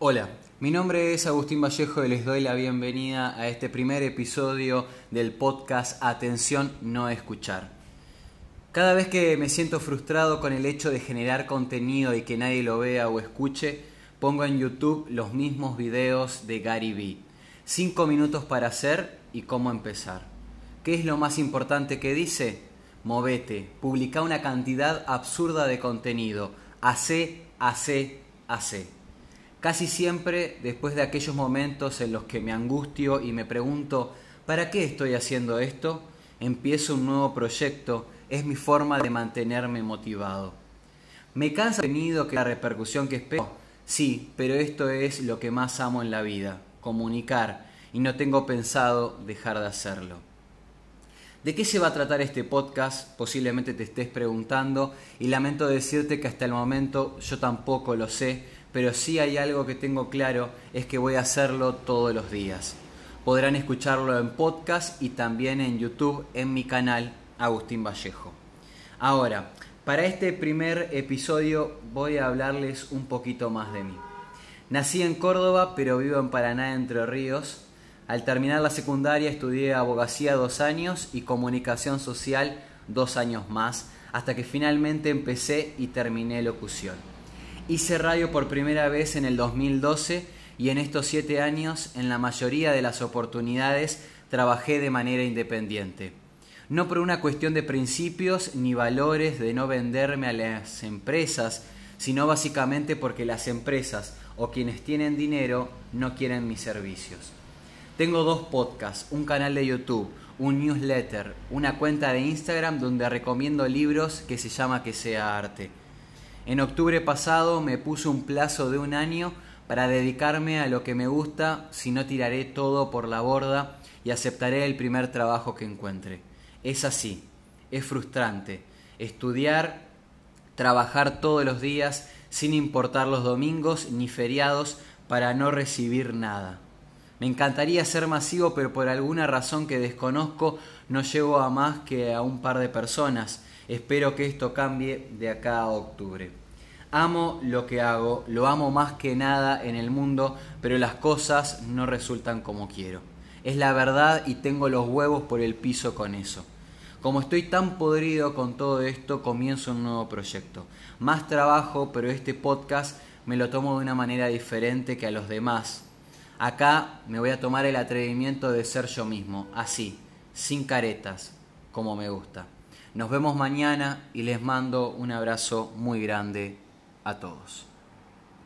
Hola, mi nombre es Agustín Vallejo y les doy la bienvenida a este primer episodio del podcast Atención no escuchar. Cada vez que me siento frustrado con el hecho de generar contenido y que nadie lo vea o escuche, pongo en YouTube los mismos videos de Gary Vee. 5 minutos para hacer y cómo empezar. ¿Qué es lo más importante que dice? Movete, publica una cantidad absurda de contenido. Hace, hace, hace. Casi siempre, después de aquellos momentos en los que me angustio y me pregunto, ¿para qué estoy haciendo esto? Empiezo un nuevo proyecto, es mi forma de mantenerme motivado. ¿Me cansa el contenido que la repercusión que espero? Sí, pero esto es lo que más amo en la vida, comunicar, y no tengo pensado dejar de hacerlo. ¿De qué se va a tratar este podcast? Posiblemente te estés preguntando y lamento decirte que hasta el momento yo tampoco lo sé, pero sí hay algo que tengo claro, es que voy a hacerlo todos los días. Podrán escucharlo en podcast y también en YouTube en mi canal Agustín Vallejo. Ahora, para este primer episodio voy a hablarles un poquito más de mí. Nací en Córdoba, pero vivo en Paraná, Entre Ríos. Al terminar la secundaria estudié abogacía dos años y comunicación social dos años más, hasta que finalmente empecé y terminé locución. Hice radio por primera vez en el 2012 y en estos siete años, en la mayoría de las oportunidades, trabajé de manera independiente. No por una cuestión de principios ni valores de no venderme a las empresas, sino básicamente porque las empresas o quienes tienen dinero no quieren mis servicios. Tengo dos podcasts, un canal de YouTube, un newsletter, una cuenta de Instagram donde recomiendo libros que se llama Que sea arte. En octubre pasado me puse un plazo de un año para dedicarme a lo que me gusta, si no tiraré todo por la borda y aceptaré el primer trabajo que encuentre. Es así, es frustrante. Estudiar, trabajar todos los días sin importar los domingos ni feriados para no recibir nada. Me encantaría ser masivo, pero por alguna razón que desconozco no llego a más que a un par de personas Espero que esto cambie de acá a octubre. Amo lo que hago, lo amo más que nada en el mundo, pero las cosas no resultan como quiero. Es la verdad y tengo los huevos por el piso con eso. Como estoy tan podrido con todo esto, comienzo un nuevo proyecto. Más trabajo, pero este podcast me lo tomo de una manera diferente que a los demás. Acá me voy a tomar el atrevimiento de ser yo mismo, así, sin caretas, como me gusta. Nos vemos mañana y les mando un abrazo muy grande a todos.